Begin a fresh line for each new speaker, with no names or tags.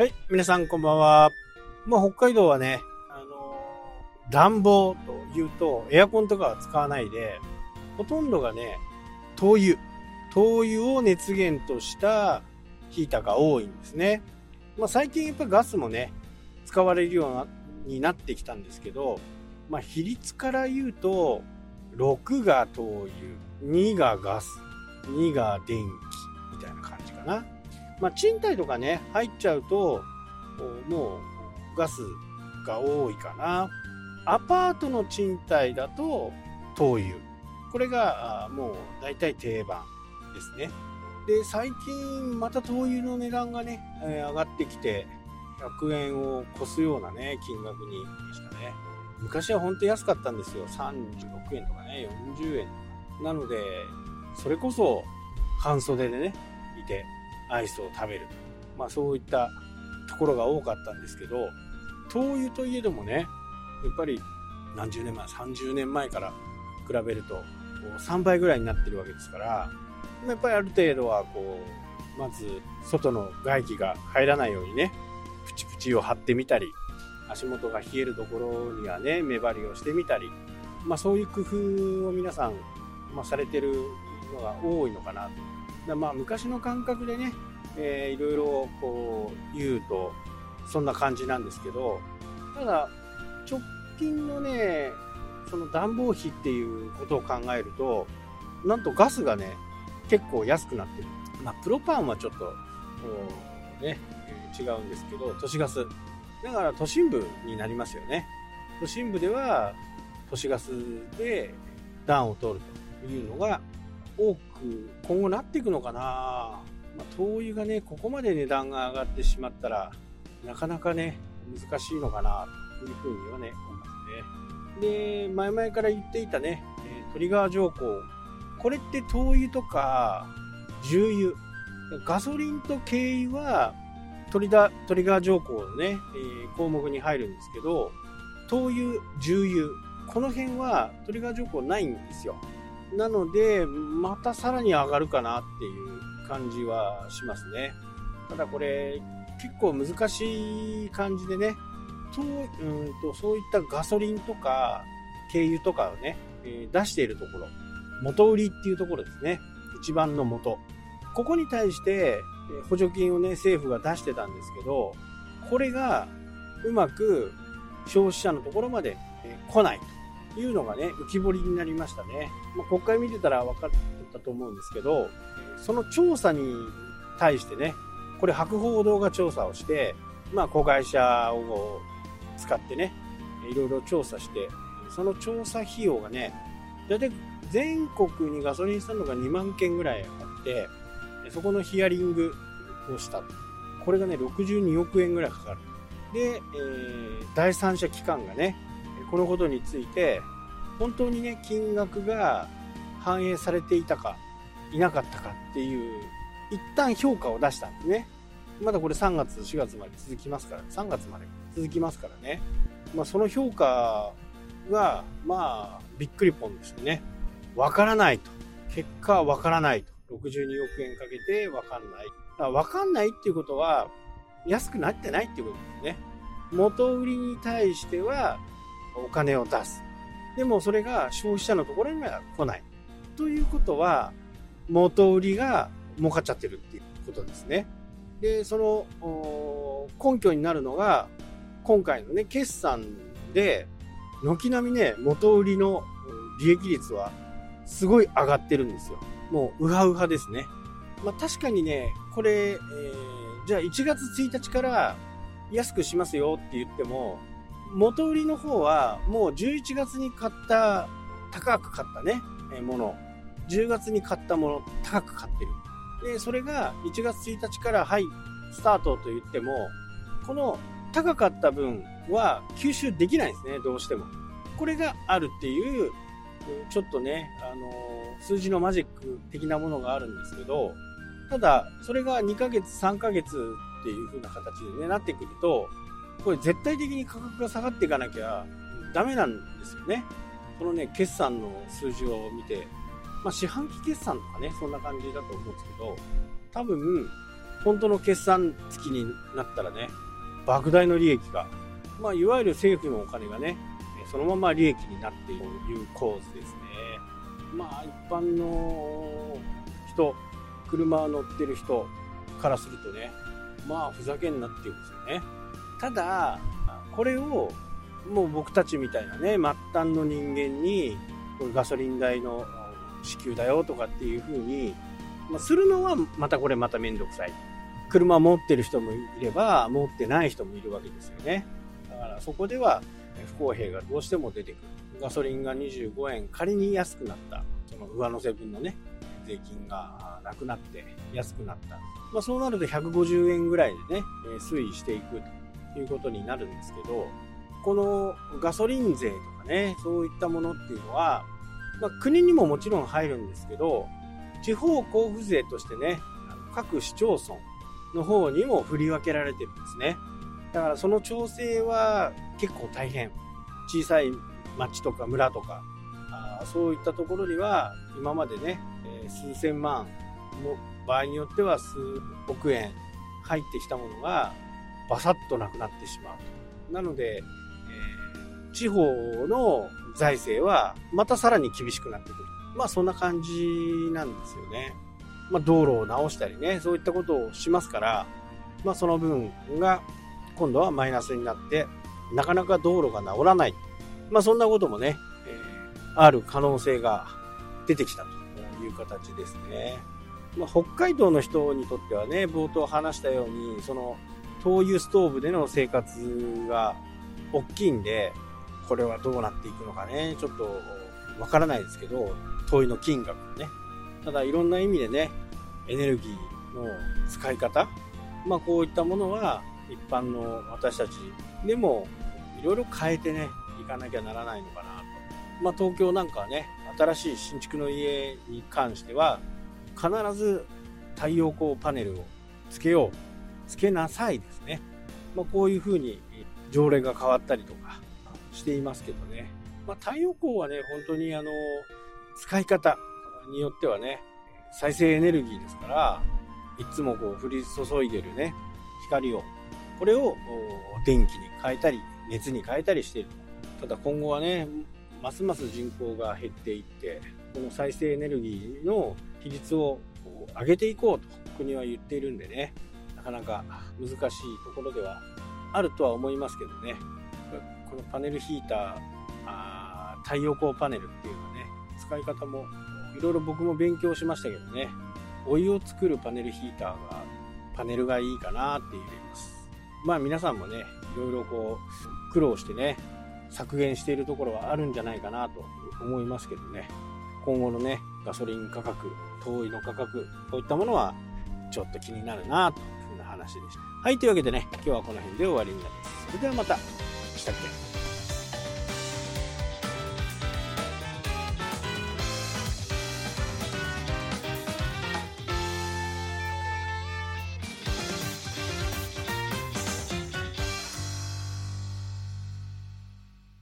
はい、皆さんこんばんは。まあ、北海道はね、あの暖房というと、エアコンとかは使わないで、ほとんどがね、灯油。灯油を熱源としたヒーターが多いんですね。まあ、最近やっぱガスもね、使われるようになってきたんですけど、まあ、比率から言うと、6が灯油、2がガス、2が電気、みたいな感じかな。まあ、賃貸とかね、入っちゃうと、もうガスが多いかな。アパートの賃貸だと灯油。これがもう大体定番ですね。で、最近また灯油の値段がね、え上がってきて、100円を超すようなね、金額にしたね。昔は本当安かったんですよ。36円とかね、40円。なので、それこそ半袖でね、いて、アイスを食べる。まあそういったところが多かったんですけど、灯油といえどもね、やっぱり何十年前、30年前から比べると、3倍ぐらいになってるわけですから、やっぱりある程度はこう、まず外の外気が入らないようにね、プチプチを張ってみたり、足元が冷えるところにはね、目張りをしてみたり、まあそういう工夫を皆さん、まあ、されてるのが多いのかなと。だまあ昔の感覚でね、えーいろいろこう言うとそんな感じなんですけどただ直近のねその暖房費っていうことを考えるとなんとガスがね結構安くなってる。まあプロパンはちょっとこうね違うんですけど都市ガス。だから都心部になりますよね。都心部では都市ガスで暖を取るというのが多く今後なっていくのかな、まあ、灯油がねここまで値段が上がってしまったらなかなかね難しいのかなというふうにはね思いますね。で前々から言っていたね、トリガー条項。これって灯油とか重油。ガソリンと軽油はトリダトリガー条項のね、えー項目に入るんですけど灯油重油。この辺はトリガー条項ないんですよ。なので、またさらに上がるかなっていう感じはしますね。ただこれ、結構難しい感じでね、とうんとそういったガソリンとか軽油とかをね、え出しているところ、元売りっていうところですね。一番の元。ここに対して補助金をね、政府が出してたんですけど、これがうまく消費者のところまで来ないというのがね、浮き彫りになりましたね。まあ、国会見てたら分かったと思うんですけど、その調査に対してね、これ博報堂が調査をして、まあ、子会社を使ってね、いろいろ調査して、その調査費用がね、だいたい全国にガソリンスタンドが2万件ぐらいあって、そこのヒアリングをした。これがね、62億円ぐらいかかる。で、えー第三者機関がね、このことについて、本当にね、金額が反映されていたか、いなかったかっていう、一旦評価を出したんですね。まだこれ3月、4月まで続きますから、3月まで続きますからね。まあ、その評価が、まあ、びっくりポンでしたね。わからないと。結果はわからないと。62億円かけてわかんない。わかんないっていうことは、安くなってないっていうことですね。元売りに対しては、お金を出す。でもそれが消費者のところには来ない。ということは、元売りが儲かっちゃってるっていうことですね。で、その根拠になるのが、今回のね、決算で、軒並みね、元売りの利益率はすごい上がってるんですよ。もう、ウハウハですね。まあ確かにね、これ、えーじゃあ1月1日から安くしますよって言っても、元売りの方はもう11月に買った、高く買ったね、えもの、10月に買ったもの、高く買ってる。で、それが1月1日から、はい、スタートと言っても、この高かった分は吸収できないんですね、どうしても。これがあるっていう、ちょっとね、あのー数字のマジック的なものがあるんですけど、ただ、それが2ヶ月、3ヶ月っていう風な形でね、なってくると、これ絶対的に価格が下がっていかなきゃダメなんですよね。このね、決算の数字を見て、まあ、四半期決算とかね、そんな感じだと思うんですけど、多分、本当の決算付きになったらね、莫大の利益が、まあ、いわゆる政府のお金がね、そのまま利益になっているという構図ですね。まあ、一般の人、車乗ってる人からするとね、まあ、ふざけんなっていうんですよね。ただ、これを、もう僕たちみたいなね、末端の人間に、ガソリン代の支給だよとかっていう風に、ま、するのはまたこれまためんどくさい。車持ってる人もいれば、持ってない人もいるわけですよね。だからそこでは不公平がどうしても出てくる。ガソリンが25円、仮に安くなった、その上乗せ分のね、税金がなくなって安くなった。まあ、そうなると150円ぐらいでね、推移していくいうことになるんですけど、このガソリン税とかね、そういったものっていうのは、まあ、国にももちろん入るんですけど、地方交付税としてね、各市町村の方にも振り分けられてるんですね。だからその調整は結構大変。小さい町とか村とか、あそういったところには今までね、え、数千万の場合によっては数億円入ってきたものがバサッとなくなってしまう。なので、えー、地方の財政はまたさらに厳しくなってくる。まあそんな感じなんですよね。まあ道路を直したりね、そういったことをしますから、まあその分が今度はマイナスになって、なかなか道路が治らない。まあそんなこともね、えー、ある可能性が出てきたという形ですね。まあ、北海道の人にとってはね、冒頭話したように、その灯油ストーブでの生活が大きいんで、これはどうなっていくのかね、ちょっとわからないですけど、灯油の金額ね。ただいろんな意味でね、エネルギーの使い方、まあこういったものは一般の私たちでもいろいろ変えてね、いかなきゃならないのかなと。まあ東京なんかはね、新しい新築の家に関しては、必ず太陽光パネルをつけよう、つけなさいですね。まあこういうふうに条例が変わったりとかしていますけどね。まあ太陽光はね、本当にあの、使い方によってはね、再生エネルギーですから、いつもこう降り注いでるね、光をこれを電気に変えたり、熱に変えたりしている。ただ今後はね、ますます人口が減っていって、この再生エネルギーの比率を上げていこうと国は言っているんでね、なかなか難しいところではあるとは思いますけどね、このパネルヒーター、ー太陽光パネルっていうのはね、使い方もいろいろ僕も勉強しましたけどね、お湯を作るパネルヒーターがパネルがいいかなって言います。まあ皆さんもね、いろいろこう、苦労してね、削減しているところはあるんじゃないかなと思いますけどね。今後のね、ガソリン価格、灯油の価格、こういったものはちょっと気になるなと話でした。はい、というわけでね、今日はこの辺で終わりになります。それではまた。したっけ？